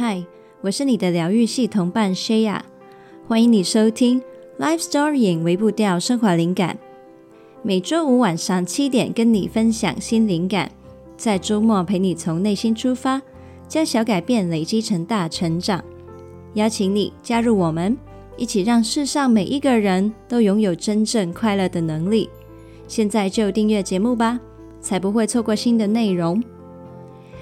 嗨，我是你的疗愈系同伴 Shaya，欢迎你收听 Life Story 微步调升华灵感。每周五晚上七点跟你分享新灵感，在周末陪你从内心出发，将小改变累积成大成长。邀请你加入我们，一起让世上每一个人都拥有真正快乐的能力。现在就订阅节目吧，才不会错过新的内容。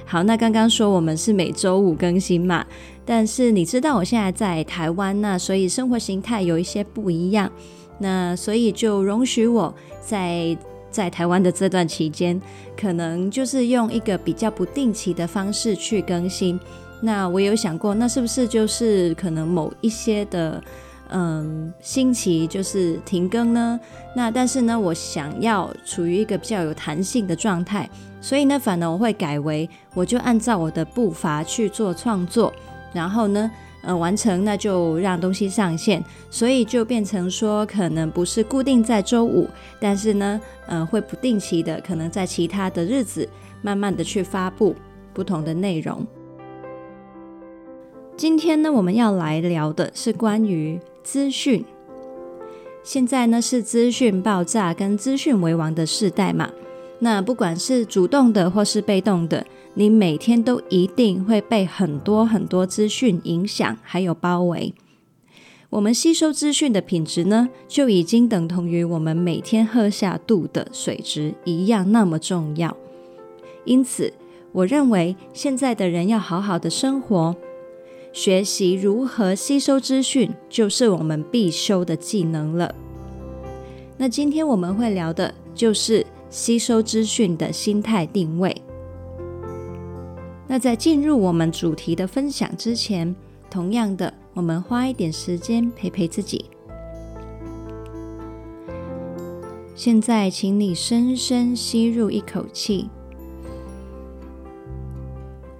好，那刚刚说我们是每周五更新嘛，但是你知道我现在在台湾，那所以生活形态有一些不一样，那所以就容许我在在台湾的这段期间，可能就是用一个比较不定期的方式去更新。那我有想过，那是不是就是可能某一些的。嗯，星期就是停更呢。那但是呢，我想要处于一个比较有弹性的状态，所以呢，反而我会改为，我就按照我的步伐去做创作，然后呢，呃，完成那就让东西上线，所以就变成说，可能不是固定在周五，但是呢，呃，会不定期的，可能在其他的日子，慢慢的去发布不同的内容。今天呢，我们要来聊的是关于。资讯，现在呢是资讯爆炸跟资讯为王的时代嘛。那不管是主动的或是被动的，你每天都一定会被很多很多资讯影响，还有包围。我们吸收资讯的品质呢，就已经等同于我们每天喝下肚的水质一样那么重要。因此，我认为现在的人要好好的生活。学习如何吸收资讯，就是我们必修的技能了。那今天我们会聊的就是吸收资讯的心态定位。那在进入我们主题的分享之前，同样的，我们花一点时间陪陪自己。现在，请你深深吸入一口气，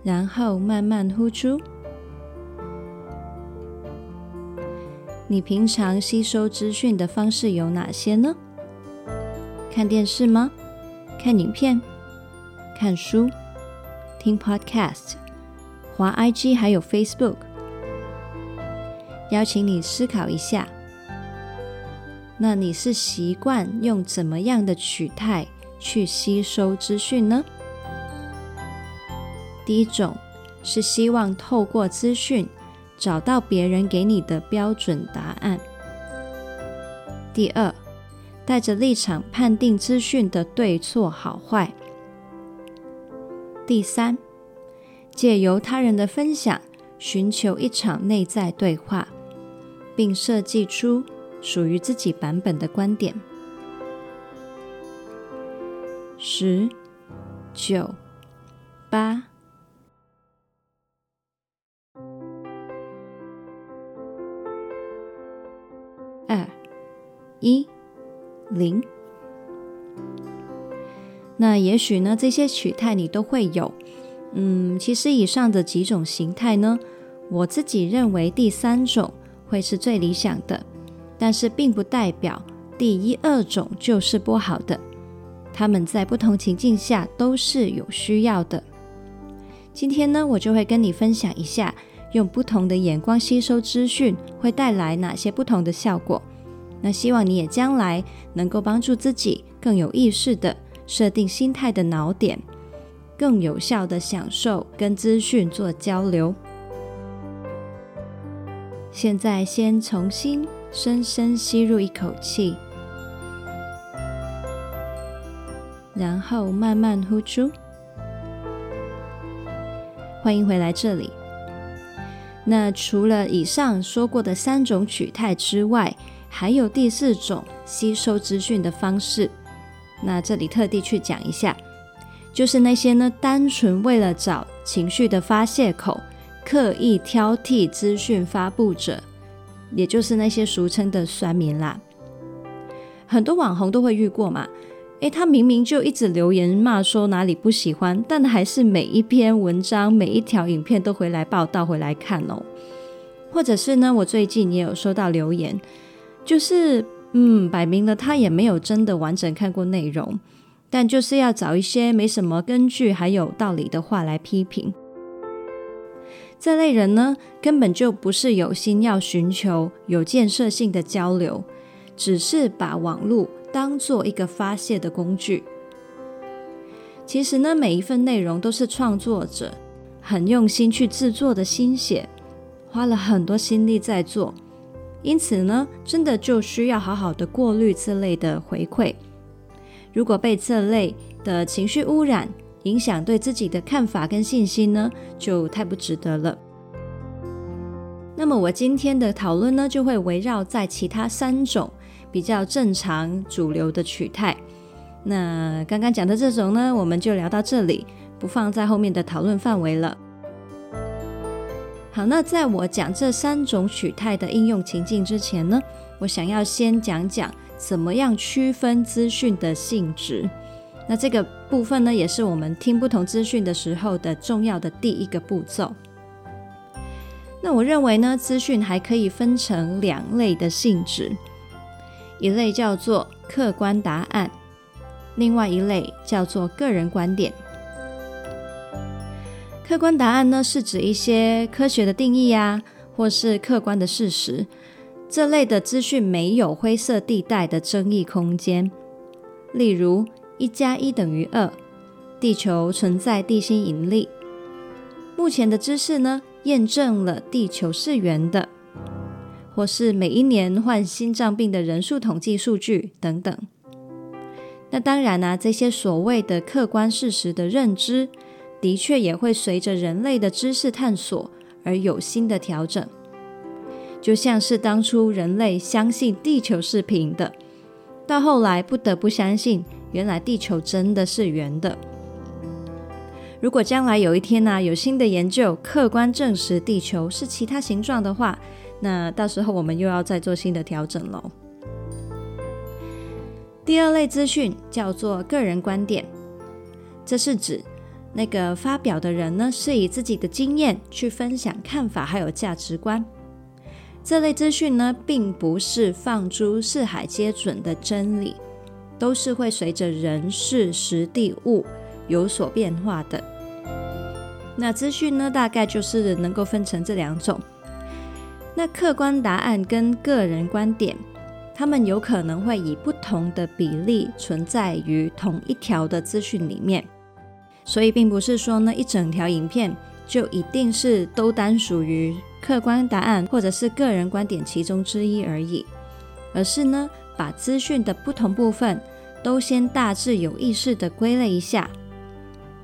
然后慢慢呼出。你平常吸收资讯的方式有哪些呢？看电视吗？看影片？看书？听 Podcast？滑 IG 还有 Facebook？邀请你思考一下，那你是习惯用怎么样的取态去吸收资讯呢？第一种是希望透过资讯。找到别人给你的标准答案。第二，带着立场判定资讯的对错好坏。第三，借由他人的分享，寻求一场内在对话，并设计出属于自己版本的观点。十、九、八。一零，那也许呢，这些取态你都会有。嗯，其实以上的几种形态呢，我自己认为第三种会是最理想的，但是并不代表第一二种就是不好的。他们在不同情境下都是有需要的。今天呢，我就会跟你分享一下，用不同的眼光吸收资讯会带来哪些不同的效果。那希望你也将来能够帮助自己更有意识地设定心态的锚点，更有效地享受跟资讯做交流。现在先重新深深吸入一口气，然后慢慢呼出。欢迎回来这里。那除了以上说过的三种取态之外，还有第四种吸收资讯的方式，那这里特地去讲一下，就是那些呢，单纯为了找情绪的发泄口，刻意挑剔资讯发布者，也就是那些俗称的酸民啦。很多网红都会遇过嘛，诶，他明明就一直留言骂说哪里不喜欢，但还是每一篇文章、每一条影片都回来报道、回来看哦。或者是呢，我最近也有收到留言。就是，嗯，摆明了他也没有真的完整看过内容，但就是要找一些没什么根据还有道理的话来批评。这类人呢，根本就不是有心要寻求有建设性的交流，只是把网络当做一个发泄的工具。其实呢，每一份内容都是创作者很用心去制作的心血，花了很多心力在做，因此呢，真的就需要好好的过滤这类的回馈。如果被这类的情绪污染，影响对自己的看法跟信心呢，就太不值得了。那么我今天的讨论呢，就会围绕在其他三种比较正常主流的取态。那刚刚讲的这种呢，我们就聊到这里，不放在后面的讨论范围了。好，那在我讲这三种取态的应用情境之前呢，我想要先讲讲怎么样区分资讯的性质。那这个部分呢，也是我们听不同资讯的时候的重要的第一个步骤。那我认为呢，资讯还可以分成两类的性质，一类叫做客观答案。另外一类叫做个人观点。客观答案呢，是指一些科学的定义呀，或是客观的事实。这类的资讯没有灰色地带的争议空间。例如，一加一等于二，地球存在地心引力。目前的知识呢，验证了地球是圆的，或是每一年患心脏病的人数统计数据等等。那当然啊，这些所谓的客观事实的认知，的确也会随着人类的知识探索而有新的调整。就像是当初人类相信地球是平的，到后来不得不相信，原来地球真的是圆的。如果将来有一天呢、有新的研究客观证实地球是其他形状的话，那到时候我们又要再做新的调整喽。第二类资讯叫做个人观点，这是指那个发表的人呢，是以自己的经验去分享看法还有价值观。这类资讯呢，并不是放诸四海皆准的真理，都是会随着人事时地物有所变化的。那资讯呢，大概就是能够分成这两种。那客观答案跟个人观点。他们有可能会以不同的比例存在于同一条的资讯里面，所以并不是说呢，一整条影片就一定是都单属于客观答案或者是个人观点其中之一而已，而是呢，把资讯的不同部分都先大致有意识地归类一下。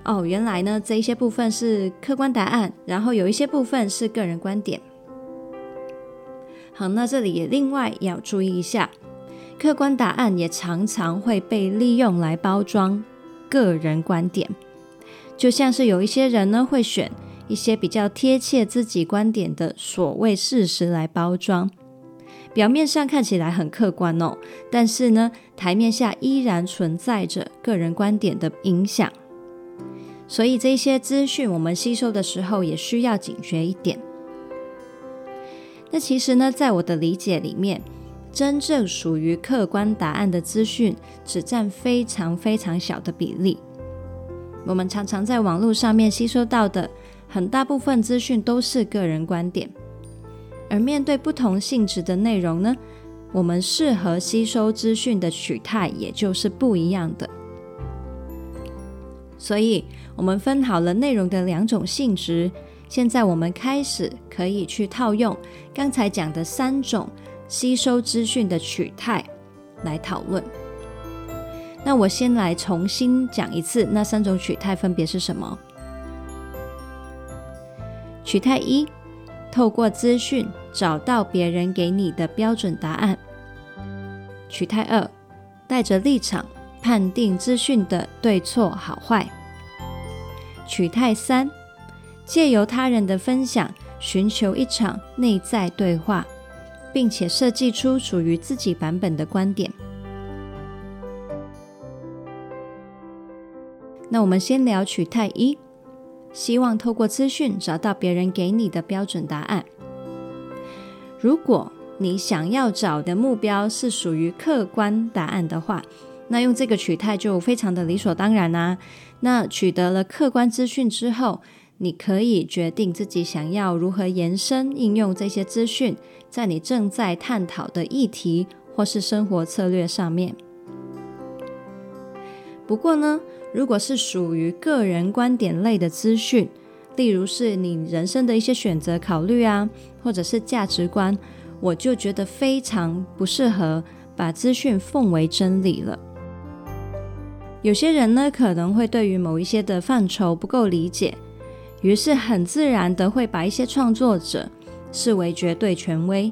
哦，原来呢，这一些部分是客观答案，然后有一些部分是个人观点。好，那这里也另外要注意一下，客观答案也常常会被利用来包装个人观点，就像是有一些人呢会选一些比较贴切自己观点的所谓事实来包装，表面上看起来很客观哦，但是呢，台面下依然存在着个人观点的影响，所以这些资讯我们吸收的时候也需要警觉一点。那其实呢，在我的理解里面，真正属于客观答案的资讯只占非常非常小的比例。我们常常在网络上面吸收到的很大部分资讯都是个人观点，而面对不同性质的内容呢，我们适合吸收资讯的取态也就是不一样的。所以，我们分好了内容的两种性质。现在我们开始可以去套用刚才讲的三种吸收资讯的取态来讨论。那我先来重新讲一次，那三种取态分别是什么？取态一：透过资讯找到别人给你的标准答案。取态二：带着立场判定资讯的对错好坏。取态三。借由他人的分享，寻求一场内在对话，并且设计出属于自己版本的观点。那我们先聊取态一，希望透过资讯找到别人给你的标准答案。如果你想要找的目标是属于客观答案的话，那用这个取态就非常的理所当然啦、那取得了客观资讯之后，你可以决定自己想要如何延伸应用这些资讯，在你正在探讨的议题或是生活策略上面。不过呢，如果是属于个人观点类的资讯，例如是你人生的一些选择考虑啊，或者是价值观，我就觉得非常不适合把资讯奉为真理了。有些人呢，可能会对于某一些的范畴不够理解，于是很自然的会把一些创作者视为绝对权威，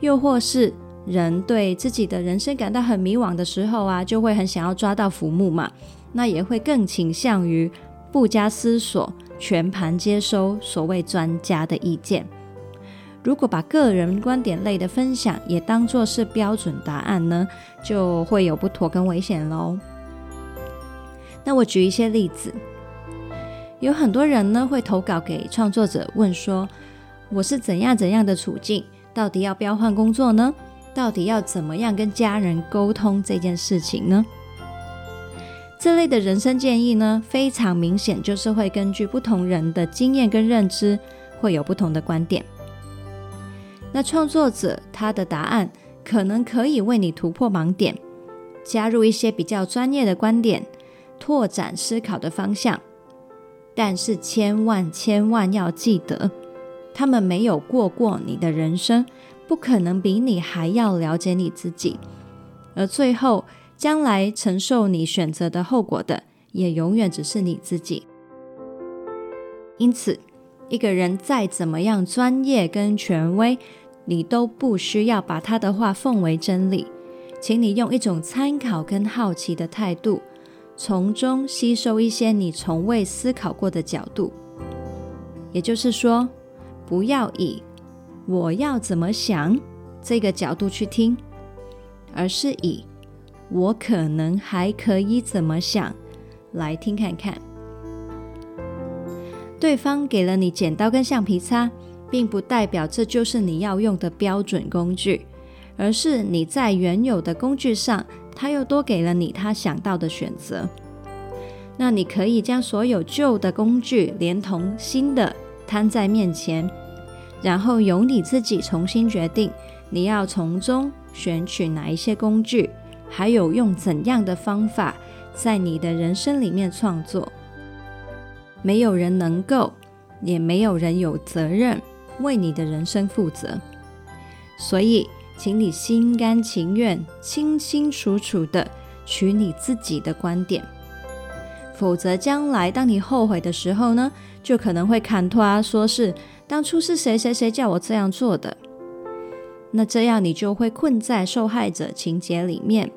又或是人对自己的人生感到很迷惘的时候啊，就会很想要抓到浮木嘛，那也会更倾向于不加思索，全盘接收所谓专家的意见。如果把个人观点类的分享也当作是标准答案呢，就会有不妥跟危险喽。那我举一些例子，有很多人呢会投稿给创作者，问说：“我是怎样怎样的处境？到底要不要换工作呢？到底要怎么样跟家人沟通这件事情呢？”这类的人生建议呢，非常明显就是会根据不同人的经验跟认知，会有不同的观点。那创作者他的答案可能可以为你突破盲点，加入一些比较专业的观点。拓展思考的方向，但是千万千万要记得，他们没有过过你的人生，不可能比你还要了解你自己，而最后将来承受你选择的后果的，也永远只是你自己。因此，一个人再怎么样专业跟权威，你都不需要把他的话奉为真理，请你用一种参考跟好奇的态度。从中吸收一些你从未思考过的角度，也就是说，不要以“我要怎么想”这个角度去听，而是以“我可能还可以怎么想”来听看看。对方给了你剪刀跟橡皮擦，并不代表这就是你要用的标准工具，而是你在原有的工具上。他又多给了你他想到的选择，那你可以将所有旧的工具连同新的摊在面前，然后由你自己重新决定你要从中选取哪一些工具，还有用怎样的方法在你的人生里面创作。没有人能够，也没有人有责任为你的人生负责，所以。请你心甘情愿、清清楚楚的取你自己的观点，否则将来当你后悔的时候呢，就可能会牵拖，说是当初是谁谁谁叫我这样做的。那这样你就会困在受害者情节里面，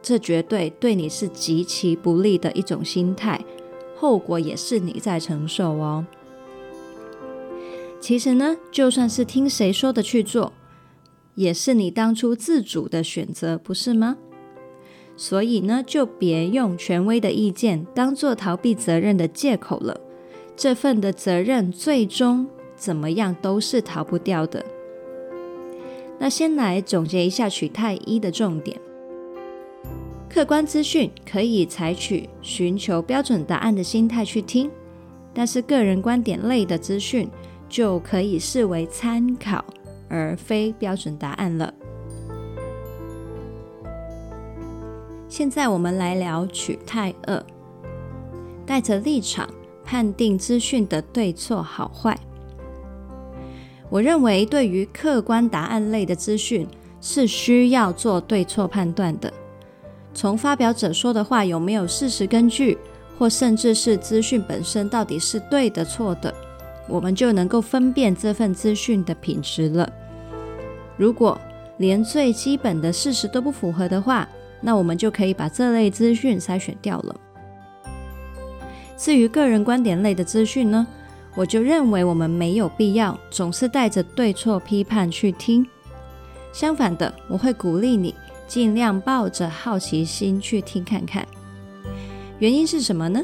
这绝对对你是极其不利的一种心态，后果也是你在承受哦。其实呢，就算是听谁说的去做。也是你当初自主的选择，不是吗？所以呢，就别用权威的意见当做逃避责任的借口了。这份的责任最终怎么样都是逃不掉的。那先来总结一下取态一的重点：客观资讯可以采取寻求标准答案的心态去听，但是个人观点类的资讯就可以视为参考。而非标准答案了。现在我们来聊取态二，带着立场判定资讯的对错好坏。我认为，对于客观答案类的资讯，是需要做对错判断的。从发表者说的话有没有事实根据，或甚至是资讯本身到底是对的错的。我们就能够分辨这份资讯的品质了。如果连最基本的事实都不符合的话，那我们就可以把这类资讯筛选掉了。至于个人观点类的资讯呢，我就认为我们没有必要总是带着对错批判去听。相反的，我会鼓励你尽量抱着好奇心去听看看。原因是什么呢？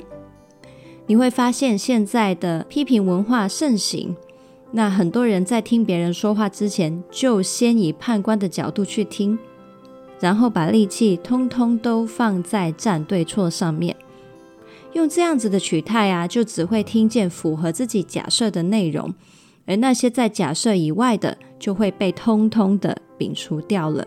你会发现现在的批评文化盛行，那很多人在听别人说话之前，就先以判官的角度去听，然后把力气通通都放在站对错上面。用这样子的取态啊，就只会听见符合自己假设的内容，而那些在假设以外的，就会被通通的摒除掉了。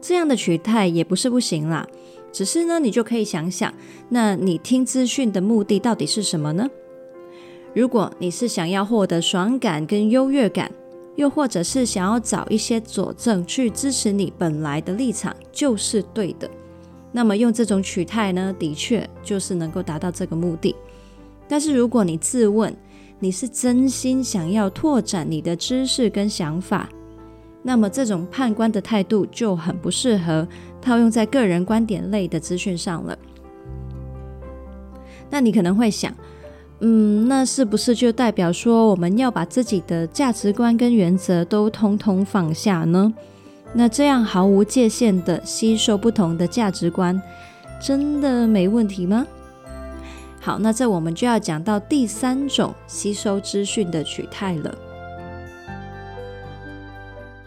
这样的取态也不是不行啦，只是呢，你就可以想想，那你听资讯的目的到底是什么呢？如果你是想要获得爽感跟优越感，又或者是想要找一些佐证去支持你本来的立场就是对的，那么用这种取态呢，的确就是能够达到这个目的。但是如果你自问，你是真心想要拓展你的知识跟想法，那么这种判官的态度就很不适合套用在个人观点类的资讯上了。那你可能会想，嗯，那是不是就代表说我们要把自己的价值观跟原则都通通放下呢？那这样毫无界限的吸收不同的价值观，真的没问题吗？好，那这我们就要讲到第三种吸收资讯的取态了。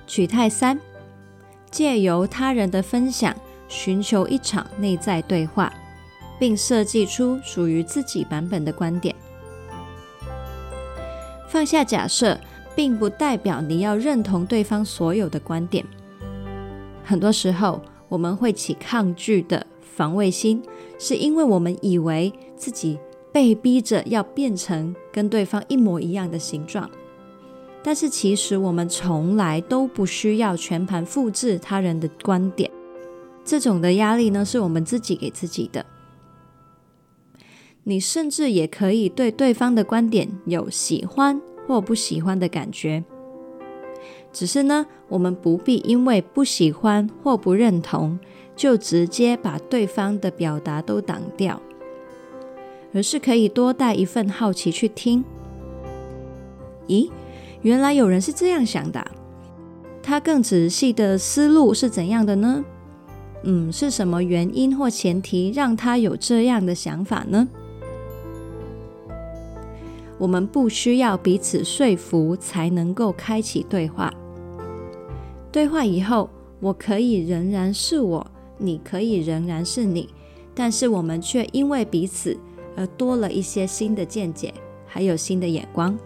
取态三，借由他人的分享，寻求一场内在对话，并设计出属于自己版本的观点。放下假设，并不代表你要认同对方所有的观点。很多时候，我们会起抗拒的防卫心，是因为我们以为自己被逼着要变成跟对方一模一样的形状。但是其实我们从来都不需要全盘复制他人的观点，这种的压力呢，是我们自己给自己的。你甚至也可以对对方的观点有喜欢或不喜欢的感觉，只是呢，我们不必因为不喜欢或不认同，就直接把对方的表达都挡掉，而是可以多带一份好奇去听。咦？原来有人是这样想的，他更仔细的思路是怎样的呢？嗯，是什么原因或前提让他有这样的想法呢？我们不需要彼此说服才能够开启对话。对话以后，我可以仍然是我，你可以仍然是你，但是我们却因为彼此而多了一些新的见解，还有新的眼光。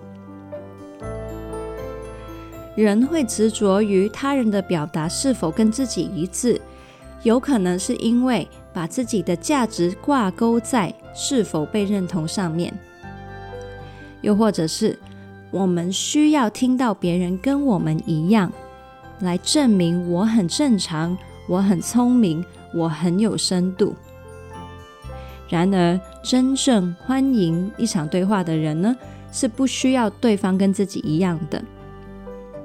人会执着于他人的表达是否跟自己一致，有可能是因为把自己的价值挂钩在是否被认同上面，又或者是我们需要听到别人跟我们一样，来证明我很正常，我很聪明，我很有深度。然而，真正欢迎一场对话的人呢，是不需要对方跟自己一样的。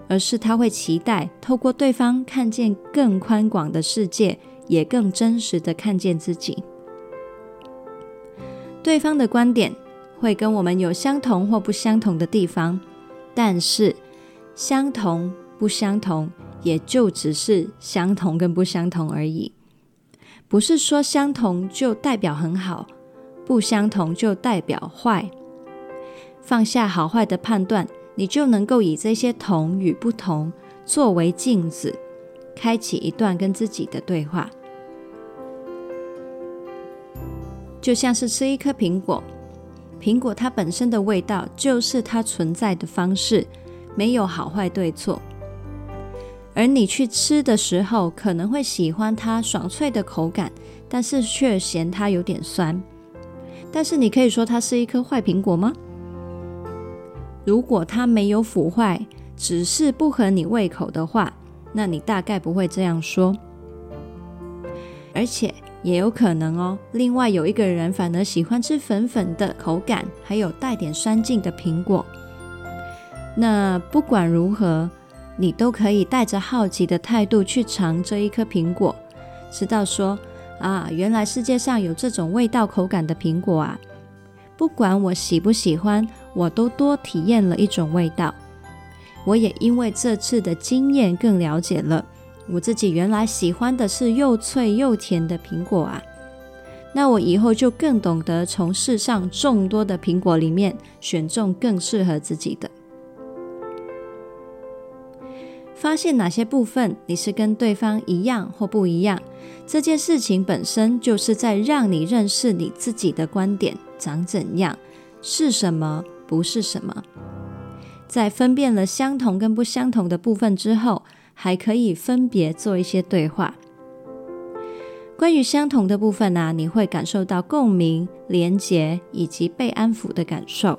而是他会期待透过对方看见更宽广的世界，也更真实的看见自己。对方的观点会跟我们有相同或不相同的地方，但是相同不相同也就只是相同跟不相同而已，不是说相同就代表很好，不相同就代表坏。放下好坏的判断。你就能够以这些同与不同作为镜子，开启一段跟自己的对话。就像是吃一颗苹果，苹果它本身的味道就是它存在的方式，没有好坏对错。而你去吃的时候，可能会喜欢它爽脆的口感，但是却嫌它有点酸。但是你可以说它是一颗坏苹果吗？如果它没有腐坏，只是不合你胃口的话，那你大概不会这样说。而且也有可能哦，另外有一个人反而喜欢吃粉粉的口感，还有带点酸劲的苹果。那不管如何，你都可以带着好奇的态度去尝这一颗苹果，知道说啊，原来世界上有这种味道口感的苹果啊。不管我喜不喜欢，我都多体验了一种味道。我也因为这次的经验，更了解了我自己原来喜欢的是又脆又甜的苹果啊。那我以后就更懂得从世上众多的苹果里面选中更适合自己的。发现哪些部分你是跟对方一样或不一样。这件事情本身就是在让你认识你自己的观点长怎样，是什么，不是什么。在分辨了相同跟不相同的部分之后，还可以分别做一些对话。关于相同的部分呢、啊，你会感受到共鸣、连结以及被安抚的感受；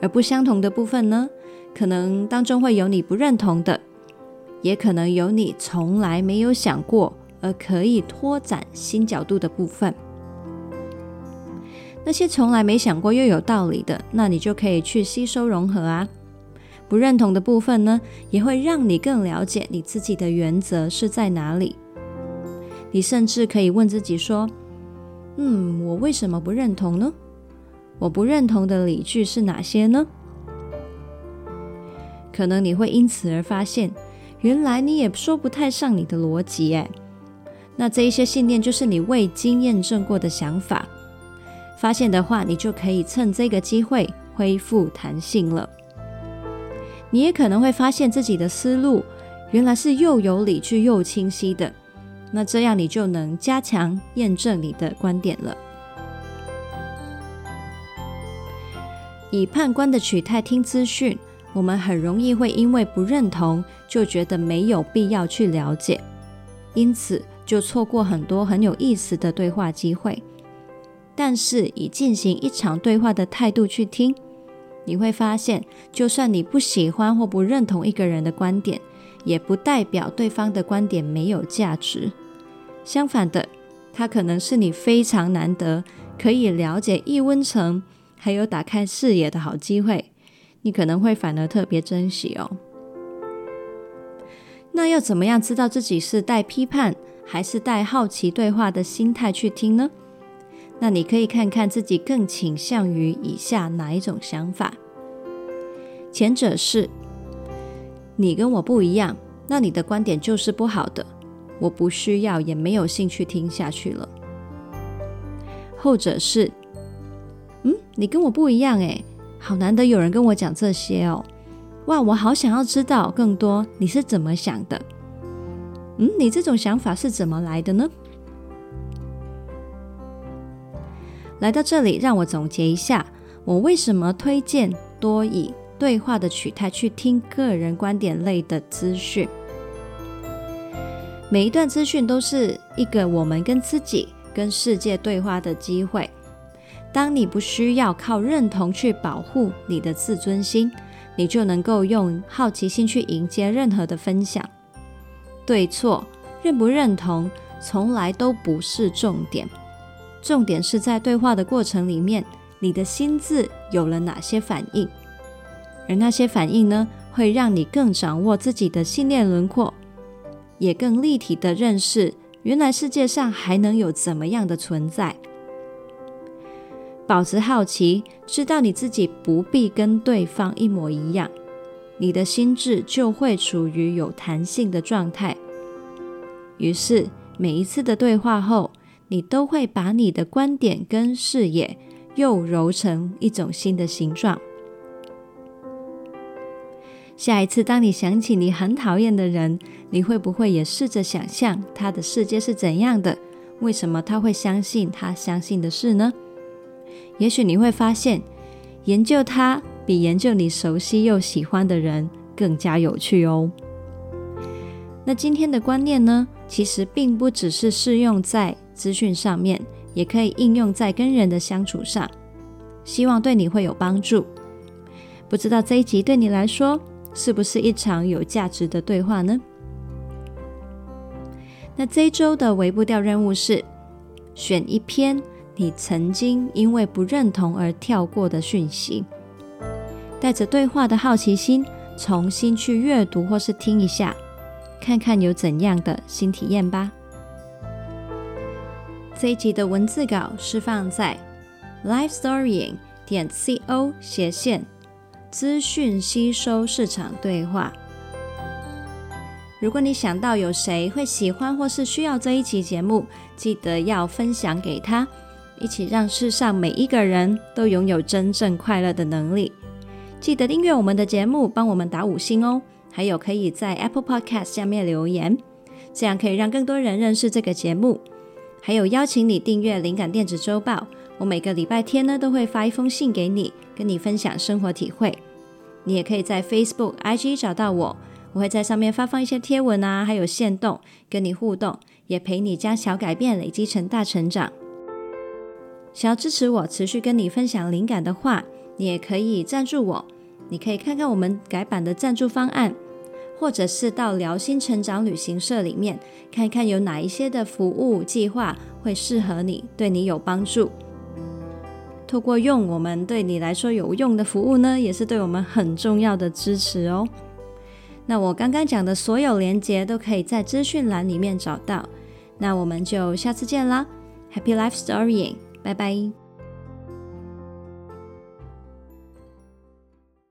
而不相同的部分呢，可能当中会有你不认同的，也可能有你从来没有想过而可以拓展新角度的部分。那些从来没想过又有道理的，那你就可以去吸收融合啊。不认同的部分呢，也会让你更了解你自己的原则是在哪里。你甚至可以问自己说：“嗯，我为什么不认同呢？我不认同的理据是哪些呢？”可能你会因此而发现，原来你也说不太上你的逻辑哎。那这一些信念就是你未经验证过的想法。发现的话，你就可以趁这个机会恢复弹性了。你也可能会发现自己的思路原来是又有理据又清晰的。那这样你就能加强验证你的观点了。以判官的取态听资讯，我们很容易会因为不认同，就觉得没有必要去了解，因此就错过很多很有意思的对话机会。但是以进行一场对话的态度去听，你会发现，就算你不喜欢或不认同一个人的观点，也不代表对方的观点没有价值。相反的，它可能是你非常难得可以了解异温层，还有打开视野的好机会。你可能会反而特别珍惜哦。那要怎么样知道自己是带批判还是带好奇对话的心态去听呢？那你可以看看自己更倾向于以下哪一种想法。前者是你跟我不一样，那你的观点就是不好的。我不需要，也没有兴趣听下去了。后者是，嗯，你跟我不一样诶，好难得有人跟我讲这些哦，哇，我好想要知道更多，你是怎么想的？嗯，你这种想法是怎么来的呢？来到这里，让我总结一下，我为什么推荐多以对话的取态去听个人观点类的资讯。每一段资讯都是一个我们跟自己、跟世界对话的机会。当你不需要靠认同去保护你的自尊心，你就能够用好奇心去迎接任何的分享。对错、认不认同，从来都不是重点。重点是在对话的过程里面，你的心智有了哪些反应，而那些反应呢，会让你更掌握自己的信念轮廓。也更立体的认识，原来世界上还能有怎么样的存在。保持好奇，知道你自己不必跟对方一模一样，你的心智就会处于有弹性的状态。于是每一次的对话后，你都会把你的观点跟视野又揉成一种新的形状。下一次，当你想起你很讨厌的人，你会不会也试着想象他的世界是怎样的？为什么他会相信他相信的事呢？也许你会发现，研究它比研究你熟悉又喜欢的人更加有趣哦。那今天的观念呢，其实并不只是适用在资讯上面，也可以应用在跟人的相处上。希望对你会有帮助。不知道这一集对你来说，是不是一场有价值的对话呢？那这一周的微步调任务是选一篇你曾经因为不认同而跳过的讯息，带着对话的好奇心，重新去阅读或是听一下，看看有怎样的新体验吧。这一集的文字稿是放在 lifestorying 点 co 斜线。资讯吸收市场对话。如果你想到有谁会喜欢或是需要这一期节目，记得要分享给他，一起让世上每一个人都拥有真正快乐的能力。记得订阅我们的节目，帮我们打五星哦，还有可以在 Apple Podcast 下面留言，这样可以让更多人认识这个节目。还有邀请你订阅灵感电子周报，我每个礼拜天呢都会发一封信给你，跟你分享生活体会。你也可以在 Facebook、IG 找到我，我会在上面发放一些贴文啊，还有线动，跟你互动，也陪你将小改变累积成大成长。想要支持我持续跟你分享灵感的话，你也可以赞助我。你可以看看我们改版的赞助方案，或者是到疗心成长旅行社里面看看有哪一些的服务计划会适合你，对你有帮助。透过用我们对你来说有用的服务呢，也是对我们很重要的支持哦。那我刚刚讲的所有连接都可以在资讯栏里面找到。那我们就下次见啦，Happy Life Storying，拜拜。